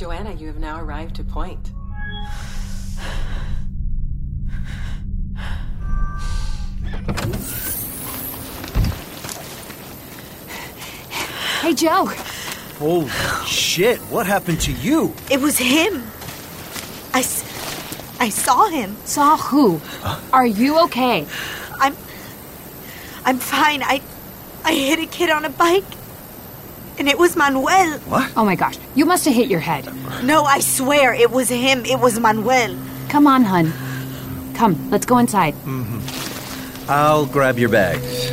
Joana, you have now arrived to point. Hey, Joe. Holy shit, what happened to you? It was him. I, I saw him. Saw who? Are you okay? I'm I'm fine. I I hit a kid on a bike. And it was Manuel. What? Oh my gosh, you must have hit your head. No, I swear it was him. It was Manuel. Come on, hun. Come, let's go inside. Mm-hmm. I'll grab your bags.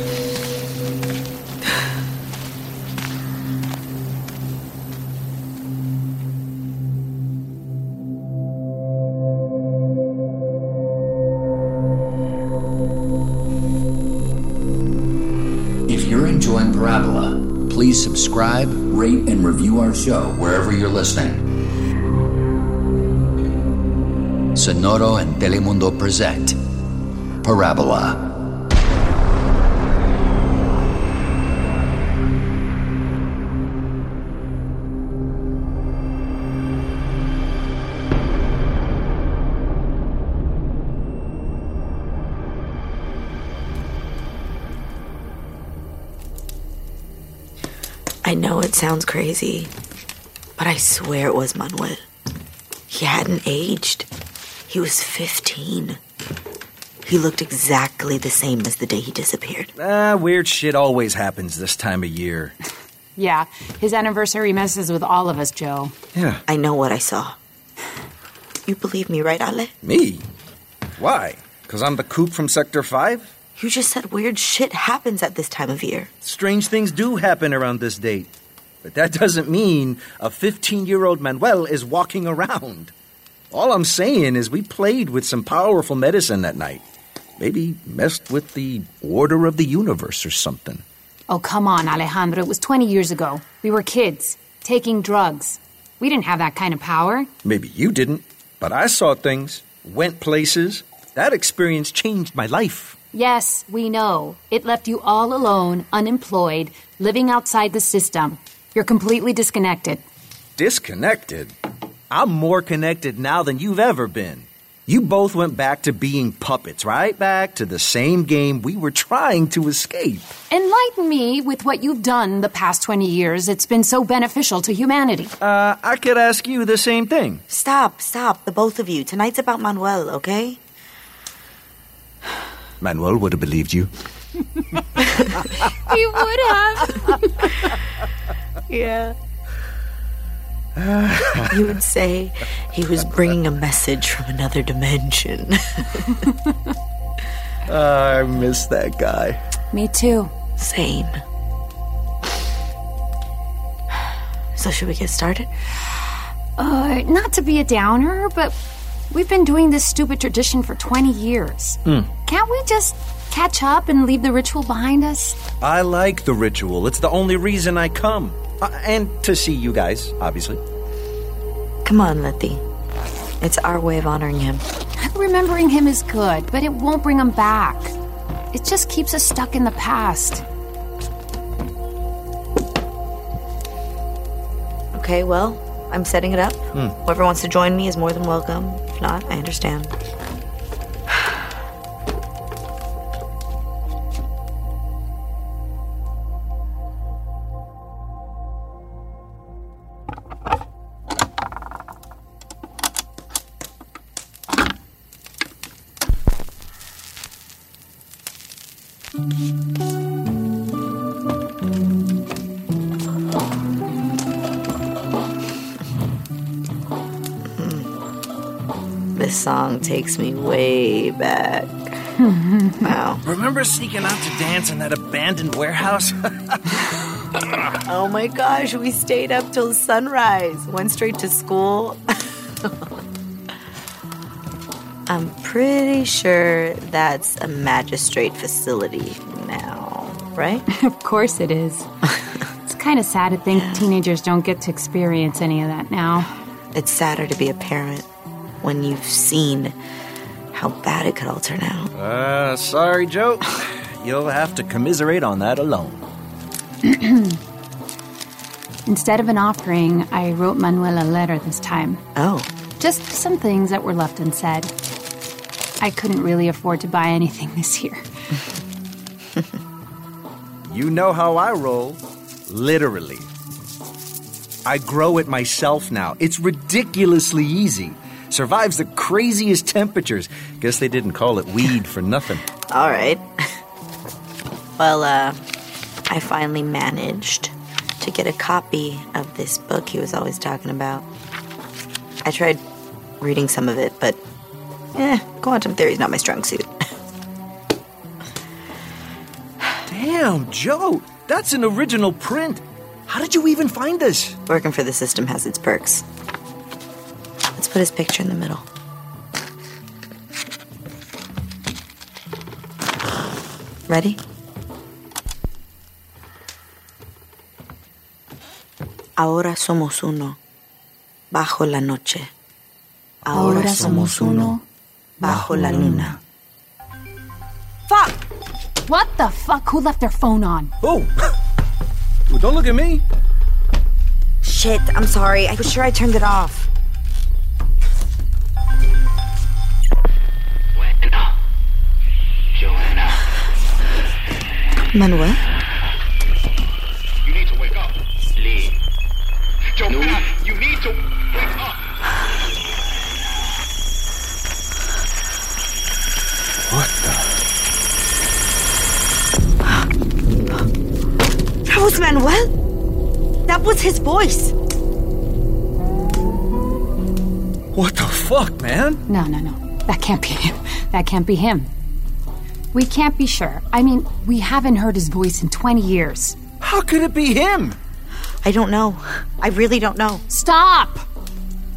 If you're enjoying Parabola, please subscribe, rate, and review our show wherever you're listening. Sonoro and Telemundo present Parabola. I know it sounds crazy, but I swear it was Manuel. He hadn't aged. He was 15. He looked exactly the same as the day he disappeared. Ah, weird shit always happens this time of year. Yeah, his anniversary messes with all of us, Joe. Yeah. I know what I saw. You believe me, right, Ale? Me? Why? Because I'm the coop from Sector 5? You just said weird shit happens at this time of year. Strange things do happen around this date. But that doesn't mean a 15 year old Manuel is walking around. All I'm saying is we played with some powerful medicine that night. Maybe messed with the order of the universe or something. Oh, come on, Alejandro. It was 20 years ago. We were kids, taking drugs. We didn't have that kind of power. Maybe you didn't, but I saw things, went places. That experience changed my life. Yes, we know. It left you all alone, unemployed, living outside the system. You're completely disconnected. Disconnected? I'm more connected now than you've ever been. You both went back to being puppets, right back to the same game we were trying to escape. Enlighten me with what you've done the past 20 years. It's been so beneficial to humanity. Uh, I could ask you the same thing. Stop, stop, the both of you. Tonight's about Manuel, okay? Manuel would have believed you. he would have. Yeah. you would say he was bringing a message from another dimension. I miss that guy. me too. Same. So, should we get started? Uh, not to be a downer, but we've been doing this stupid tradition for 20 years. Can't we just catch up and leave the ritual behind us? I like the ritual. It's the only reason I come. Uh, and to see you guys, obviously. Come on, Letty. It's our way of honoring him. Remembering him is good, but it won't bring him back. It just keeps us stuck in the past. Okay, well, I'm setting it up. Whoever wants to join me is more than welcome. If not, I understand. Song takes me way back. wow. Remember sneaking out to dance in that abandoned warehouse? Oh my gosh, we stayed up till sunrise. Went straight to school. I'm pretty sure that's a magistrate facility now, right? Of course it is. it's kind of sad to think teenagers don't get to experience any of that now. It's sadder to be a parent when you've seen how bad it could all turn out. uh, sorry, Joe. You'll have to commiserate on that alone. Instead of an offering, I wrote Manuel a letter this time. Oh. Just some things that were left unsaid. I couldn't really afford to buy anything this year. You know how I roll. Literally. I grow it myself now. It's ridiculously easy. Survives the craziest temperatures. Guess they didn't call it weed for nothing. All right. well, uh, I finally managed to get a copy of this book he was always talking about. I tried reading some of it, but eh, quantum theory's not my strong suit. Damn, Joe, that's an original print. How did you even find this? Working for the system has its perks. Let's put his picture in the middle. Ready? Ahora somos uno, bajo la noche. Ahora somos uno, bajo la luna. Fuck! What the fuck? Who left their phone on? Oh, well, don't look at me. Shit, I'm sorry. I was sure I turned it off. Manuel? You need to wake up. Sleep. Joana, you need to wake up. What the? That was Manuel? That was his voice. What the fuck, man? No, no, no. That can't be him. That can't be him. We can't be sure. I mean, we haven't heard his voice in 20 years. How could it be him? I don't know. I really don't know. Stop!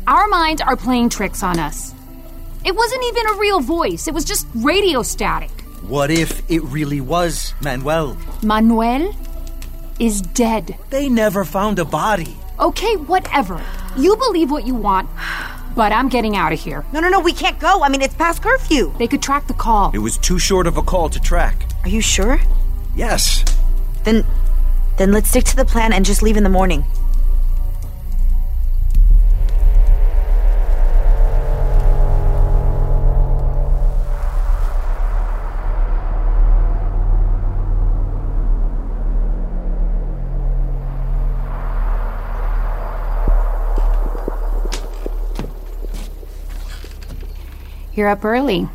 Our minds are playing tricks on us. It wasn't even a real voice, it was just radio static. What if it really was Manuel? Manuel is dead. They never found a body. Okay, whatever. You believe what you want, but I'm getting out of here. No, no, no, we can't go. I mean, it's past curfew. They could track the call. It was too short of a call to track. Are you sure? Yes. Then then let's stick to the plan and just leave in the morning. You're up early.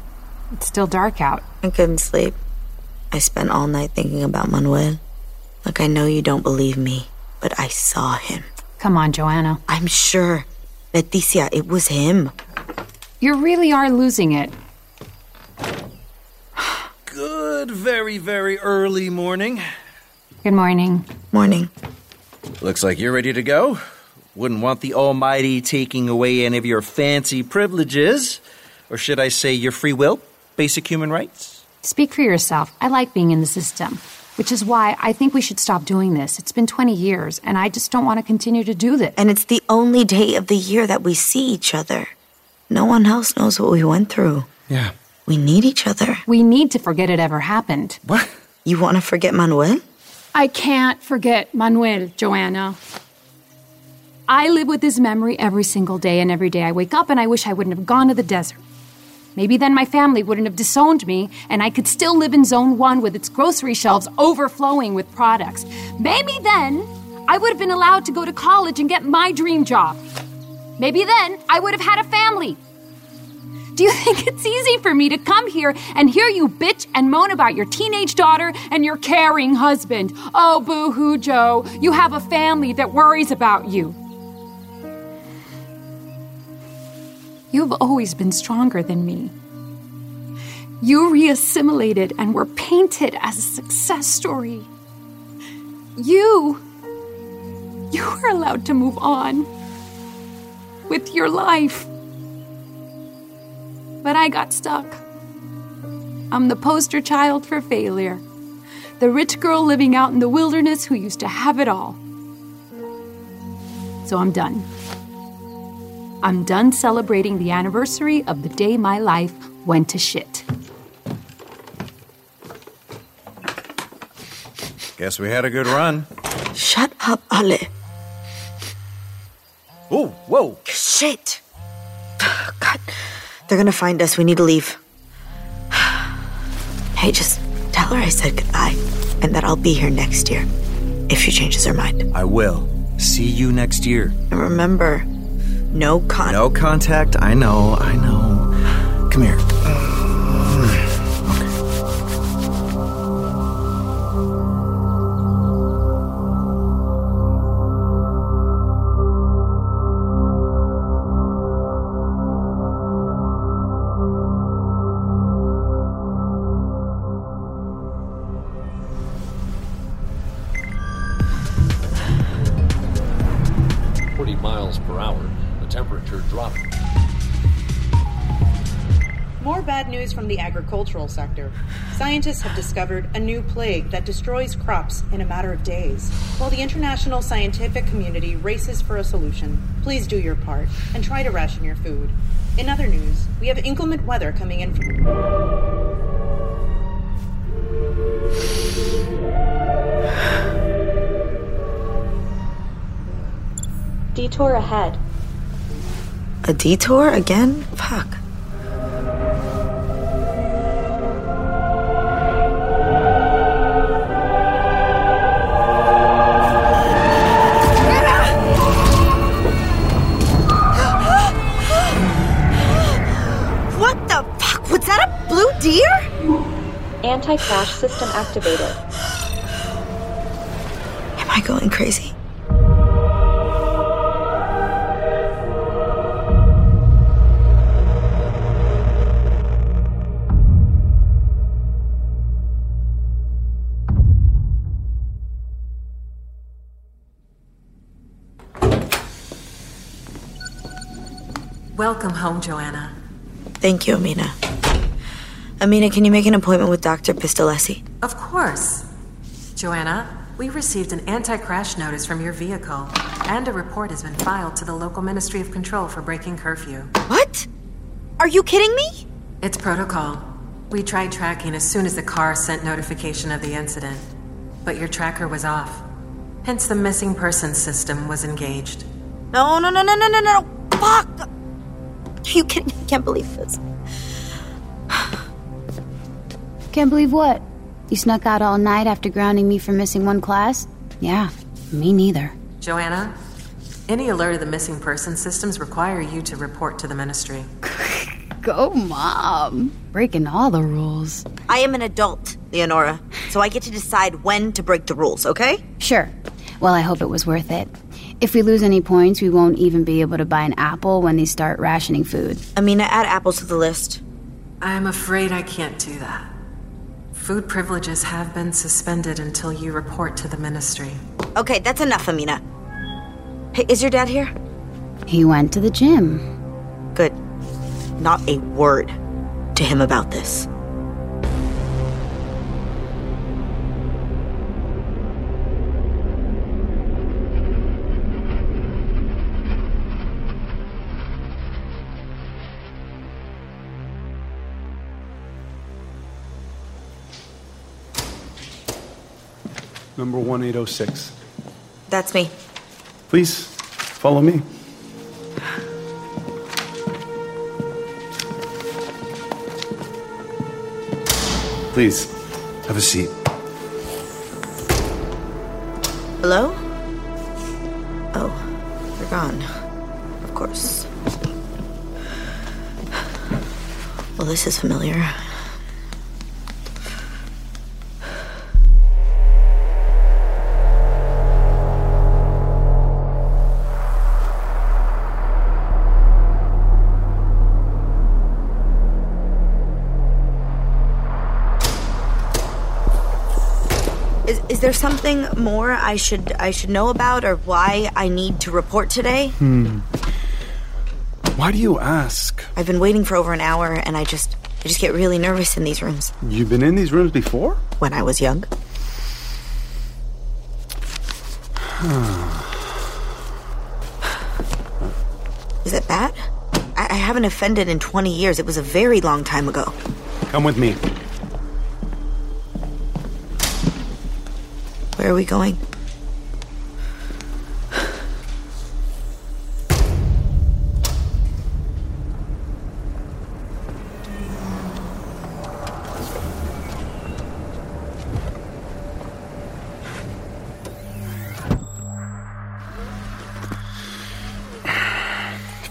It's still dark out. I couldn't sleep. I spent all night thinking about Manuel. Look, I know you don't believe me, but I saw him. Come on, Joana. I'm sure. Leticia, it was him. You really are losing it. Good, very, very early morning. Good morning. Morning. Looks like you're ready to go. Wouldn't want the Almighty taking away any of your fancy privileges. Or should I say your free will? Basic human rights? Speak for yourself. I like being in the system, which is why I think we should stop doing this. It's been 20 years, and I just don't want to continue to do this. And it's the only day of the year that we see each other. No one else knows what we went through. Yeah. We need each other. We need to forget it ever happened. What? You want to forget Manuel? I can't forget Manuel, Joana. I live with his memory every single day, and every day I wake up and I wish I wouldn't have gone to the desert. Maybe then my family wouldn't have disowned me, and I could still live in Zone 1 with its grocery shelves overflowing with products. Maybe then I would have been allowed to go to college and get my dream job. Maybe then I would have had a family. Do you think it's easy for me to come here and hear you bitch and moan about your teenage daughter and your caring husband? Oh, boo hoo, Joe. You have a family that worries about you. You've always been stronger than me. You reassimilated and were painted as a success story. You. You were allowed to move on with your life. But I got stuck. I'm the poster child for failure. The rich girl living out in the wilderness who used to have it all. So I'm done. I'm done celebrating the anniversary of the day my life went to shit. Guess we had a good run. Shut up, Ale. Oh, whoa. Shit! God, they're gonna find us. We need to leave. Hey, just tell her I said goodbye and that I'll be here next year if she changes her mind. I will. See you next year. And remember, no con. No contact. I know, I know. Come here. From the agricultural sector. Scientists have discovered a new plague that destroys crops in a matter of days. While the international scientific community races for a solution, please do your part and try to ration your food. In other news, we have inclement weather coming in from. Detour ahead. A detour again? Fuck. Anti crash system activated. Am I going crazy? Welcome home, Joana. Thank you, Amina. Amina, can you make an appointment with Dr. Pistolesi? Of course. Joana, we received an anti crash notice from your vehicle, and a report has been filed to the local Ministry of Control for breaking curfew. What? Are you kidding me? It's protocol. We tried tracking as soon as the car sent notification of the incident, but your tracker was off. Hence, the missing persons system was engaged. No, no, no, no, no, no, no. Fuck! Are you kidding? I can't believe this. Can't believe what? You snuck out all night after grounding me for missing one class? Yeah, me neither. Joana, any alert of the missing persons systems require you to report to the ministry. Go, Mom. Breaking all the rules. I am an adult, Leonora, so I get to decide when to break the rules, okay? Sure. Well, I hope it was worth it. If we lose any points, we won't even be able to buy an apple when they start rationing food. Amina, add apples to the list. I'm afraid I can't do that. Food privileges have been suspended until you report to the ministry. Okay, that's enough, Amina. Hey, is your dad here? He went to the gym. Good. Not a word to him about this. Number 1806. That's me. Please follow me. Please have a seat. Hello? Oh, you're gone. Of course. Well, this is familiar. There something more I should I should know about or why I need to report today? Hmm. Why do you ask? I've been waiting for over an hour and I just I just get really nervous in these rooms. You've been in these rooms before? When I was young. Is it bad? I, I haven't offended in 20 years. It was a very long time ago. Come with me. Where are we going?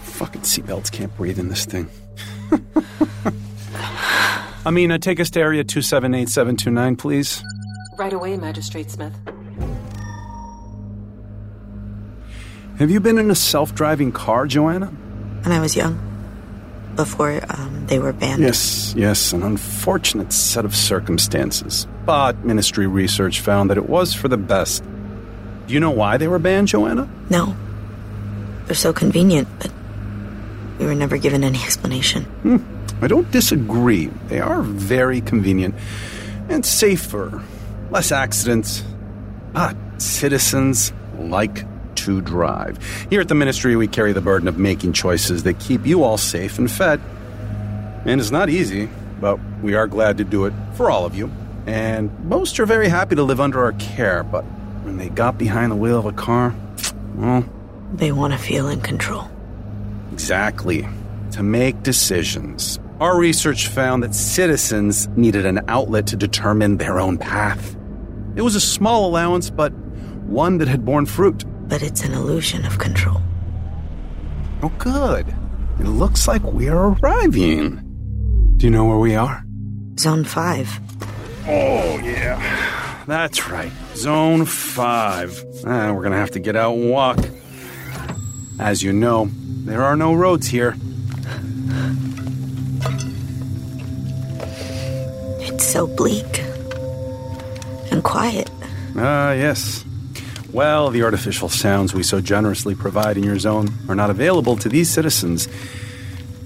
Fucking seatbelts can't breathe in this thing. I mean, take us to area 278729, please. Right away, Magistrate Smith. Have you been in a self driving car, Joana? When I was young, before um, they were banned. Yes, yes, an unfortunate set of circumstances. But ministry research found that it was for the best. Do you know why they were banned, Joana? No. They're so convenient, but we were never given any explanation. Hmm. I don't disagree. They are very convenient and safer, less accidents. But citizens like to drive. Here at the ministry, we carry the burden of making choices that keep you all safe and fed. And it's not easy, but we are glad to do it for all of you. And most are very happy to live under our care, but when they got behind the wheel of a car, well. They want to feel in control. Exactly. To make decisions. Our research found that citizens needed an outlet to determine their own path. It was a small allowance, but one that had borne fruit. But it's an illusion of control. Oh, good. It looks like we're arriving. Do you know where we are? Zone 5. Oh, yeah. That's right. Zone 5. Ah, we're gonna have to get out and walk. As you know, there are no roads here. It's so bleak. And quiet. Ah, yes. Well, the artificial sounds we so generously provide in your zone are not available to these citizens.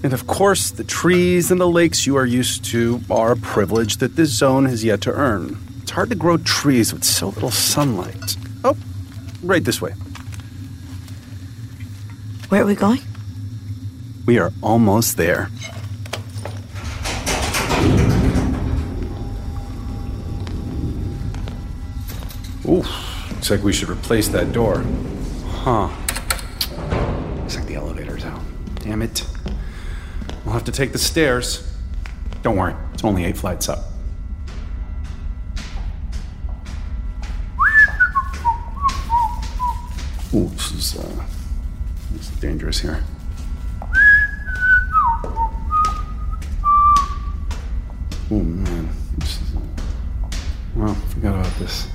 And of course, the trees and the lakes you are used to are a privilege that this zone has yet to earn. It's hard to grow trees with so little sunlight. Oh, right this way. Where are we going? We are almost there. Ooh, looks like we should replace that door. Huh. Looks like the elevator's out. Damn it. We'll have to take the stairs. Don't worry, it's only eight flights up. Ooh, this is, uh, this is dangerous here. Oh man, this is. Well, forgot about this.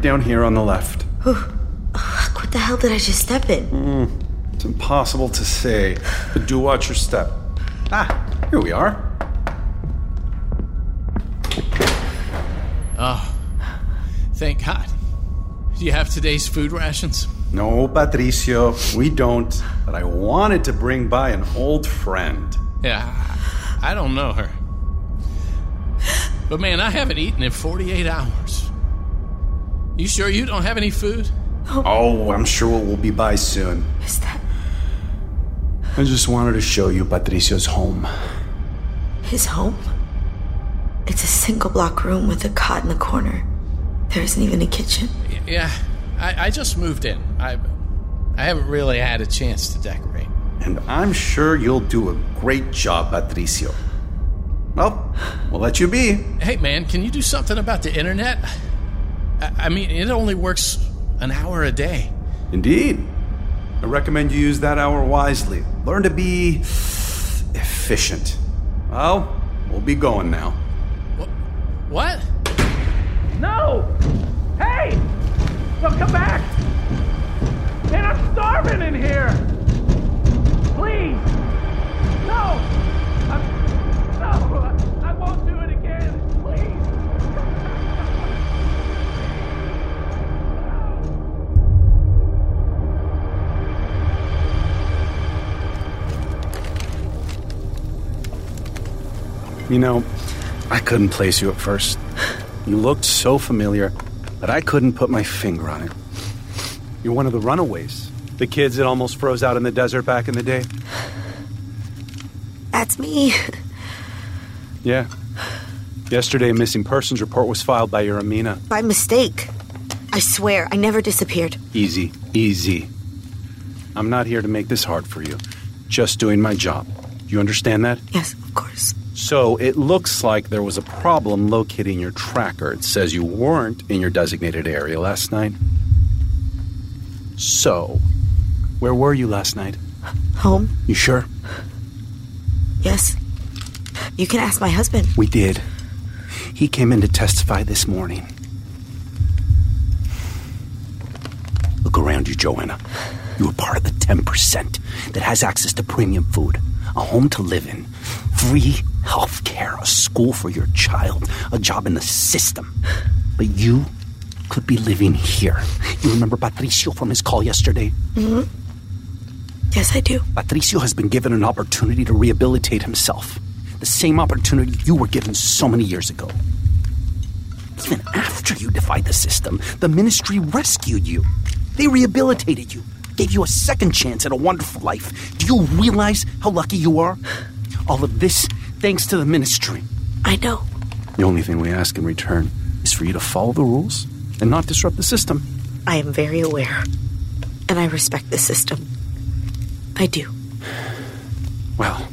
Right down here on the left. What the hell did I just step in? Mm, it's impossible to say, but do watch your step. Ah, here we are. Oh, thank God. Do you have today's food rations? No, Patricio, we don't. But I wanted to bring by an old friend. Yeah, I don't know her. But man, I haven't eaten in 48 hours. You sure you don't have any food? Oh, I'm sure we'll be by soon. Is that I just wanted to show you Patricio's home. his home? It's a single block room with a cot in the corner. There isn't even a kitchen. Y- Yeah, I, I just moved in. I, I haven't really had a chance to decorate. And I'm sure you'll do a great job, Patricio. Well, we'll let you be. Hey man, can you do something about the internet? I, mean, it only works an hour a day. Indeed. I recommend you use that hour wisely. Learn to be efficient. Well, we'll be going now. You know, I couldn't place you at first. You looked so familiar that I couldn't put my finger on it. You're one of the runaways. The kids that almost froze out in the desert back in the day. That's me. Yeah. Yesterday, a missing persons report was filed by your Amina. By mistake. I swear, I never disappeared. Easy, easy. I'm not here to make this hard for you. Just doing my job. You understand that? Yes, of course. So it looks like there was a problem locating your tracker. It says you weren't in your designated area last night. So, where were you last night? Home? You sure? Yes. You can ask my husband. We did. He came in to testify this morning. Look around you, Joana. You are part of the 10% that has access to premium food, a home to live in, free health care, a school for your child, a job in the system. But you could be living here. You remember Patricio from his call yesterday? hmm Yes, I do. Patricio has been given an opportunity to rehabilitate himself. The same opportunity you were given so many years ago. Even after you defied the system, the ministry rescued you. They rehabilitated you, gave you a second chance at a wonderful life. Do you realize how lucky you are? All of this thanks to the ministry. I know. The only thing we ask in return is for you to follow the rules and not disrupt the system. I am very aware. And I respect the system. I do. Well,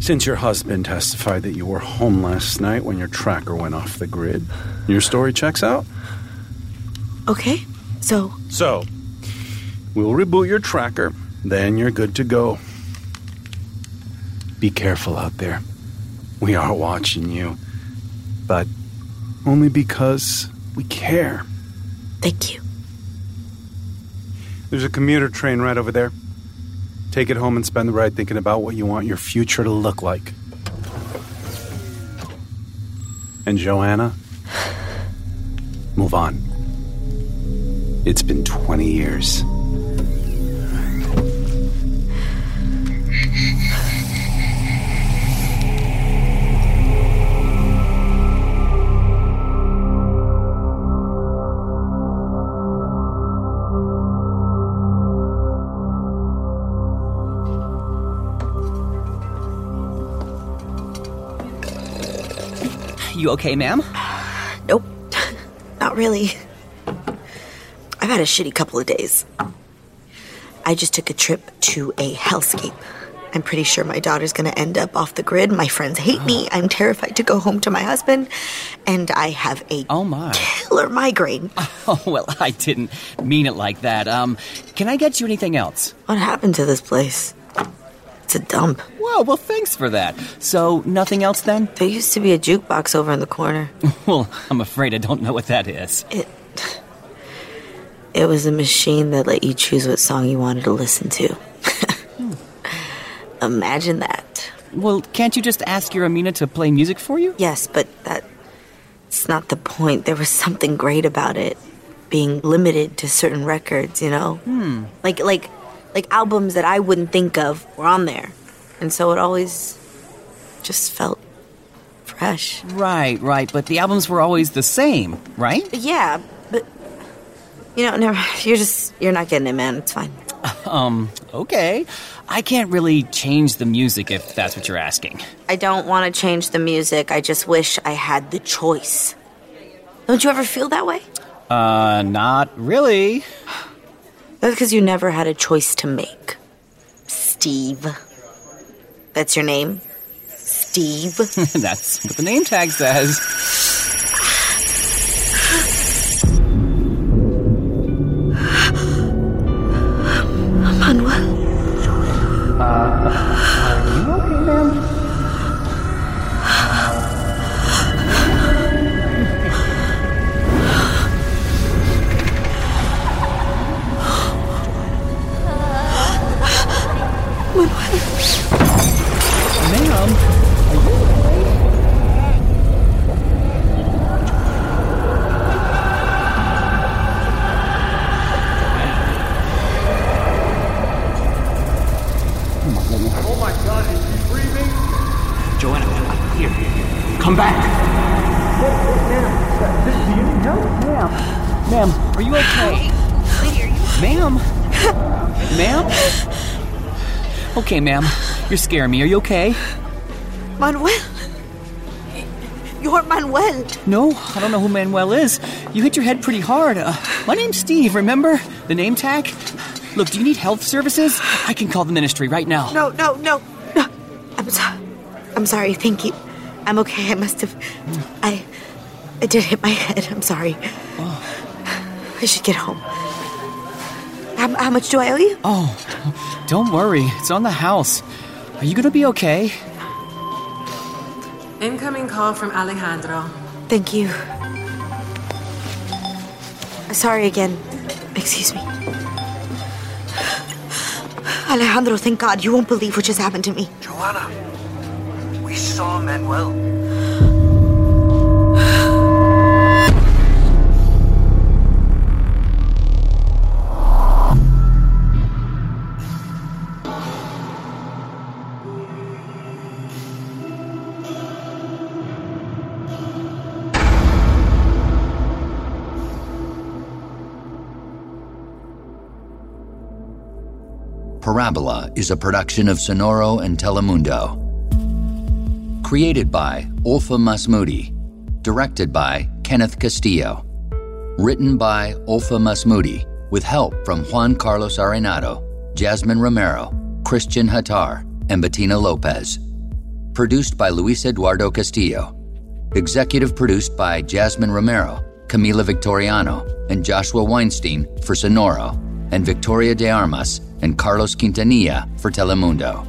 since your husband testified that you were home last night when your tracker went off the grid, your story checks out. Okay, so So, we'll reboot your tracker, then you're good to go. Be careful out there. We are watching you, but only because we care. Thank you. There's a commuter train right over there. Take it home and spend the ride thinking about what you want your future to look like. And Joana, move on. It's been 20 years. You okay, ma'am? Nope. Not really. I've had a shitty couple of days. I just took a trip to a hellscape. I'm pretty sure my daughter's gonna end up off the grid. My friends hate me. I'm terrified to go home to my husband. And I have a Oh my. killer migraine. Oh, well, I didn't mean it like that. Um, can I get you anything else? What happened to this place? It's a dump. Whoa, well, thanks for that. So, nothing else then? There used to be a jukebox over in the corner. Well, I'm afraid I don't know what that is. It it was a machine that let you choose what song you wanted to listen to. hmm. Imagine that. Well, can't you just ask your Amina to play music for you? Yes, but that. It's not the point. There was something great about it being limited to certain records, you know? Hmm. Like like like albums that I wouldn't think of were on there. And so it always just felt fresh. Right, right, but the albums were always the same, right? Yeah, but you know, never you're just you're not getting it, man. It's fine. Um, okay. I can't really change the music if that's what you're asking. I don't want to change the music. I just wish I had the choice. Don't you ever feel that way? Uh, not really. That's because you never had a choice to make. Steve. That's your name? Steve? that's what the name tag says. Okay, ma'am. You're scaring me. Are you okay? Manuel? You're Manuel. No, I don't know who Manuel is. You hit your head pretty hard. Uh, my name's Steve, remember? The name tag? Look, do you need health services? I can call the ministry right now. No, no, no, no. I'm sorry. I'm sorry. Thank you. I'm okay. I must have. I. I did hit my head. I'm sorry. I should get home. How, how much do I owe you? Oh, don't worry. It's on the house. Are you gonna be okay? Incoming call from Alejandro. Thank you. Sorry again. Excuse me. Alejandro, thank God. You won't believe what just happened to me. Joana, we saw Manuel. Parabola is a production of Sonoro and Telemundo. Created by Olfa Masmoudi. Directed by Kenneth Castillo. Written by Olfa Masmoudi, with help from Juan Carlos Arenado, Jasmine Romero, Christian Hattar, and Bettina Lopez. Produced by Luis Eduardo Castillo. Executive produced by Jasmine Romero, Camila Victoriano, and Joshua Weinstein for Sonoro, and Victoria de Armas and Carlos Quintanilla for Telemundo.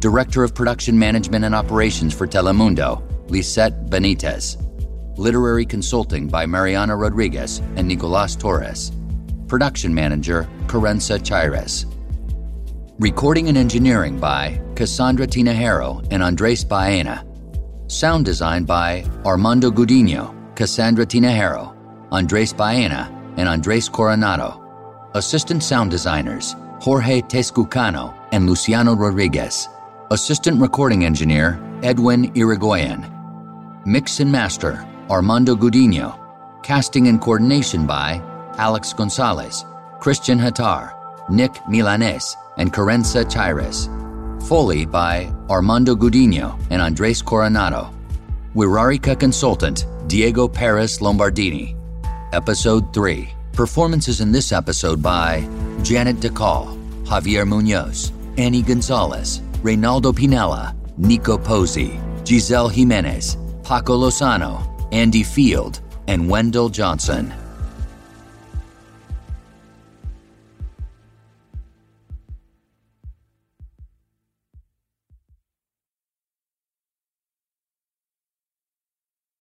Director of Production Management and Operations for Telemundo, Lisette Benitez. Literary Consulting by Mariana Rodriguez and Nicolas Torres. Production Manager, Carenza Chires. Recording and engineering by Cassandra Tinajero and Andres Baena. Sound design by Armando Gudino, Cassandra Tinajero, Andres Baena, and Andres Coronado. Assistant sound designers Jorge Tezcucano and Luciano Rodriguez. Assistant recording engineer Edwin Irigoyen. Mix and master Armando Gudino. Casting and coordination by Alex Gonzalez, Christian Hattar, Nick Milanes, and Carenza Chires. Foley by Armando Gudino and Andres Coronado. Wixárika consultant Diego Perez Lombardini. Episode 3. Performances in this episode by Janet Dacal, Javier Munoz, Annie Gonzalez, Reynaldo Pinella, Nico Pozzi, Giselle Jimenez, Paco Lozano, Andy Field, and Wendell Johnson.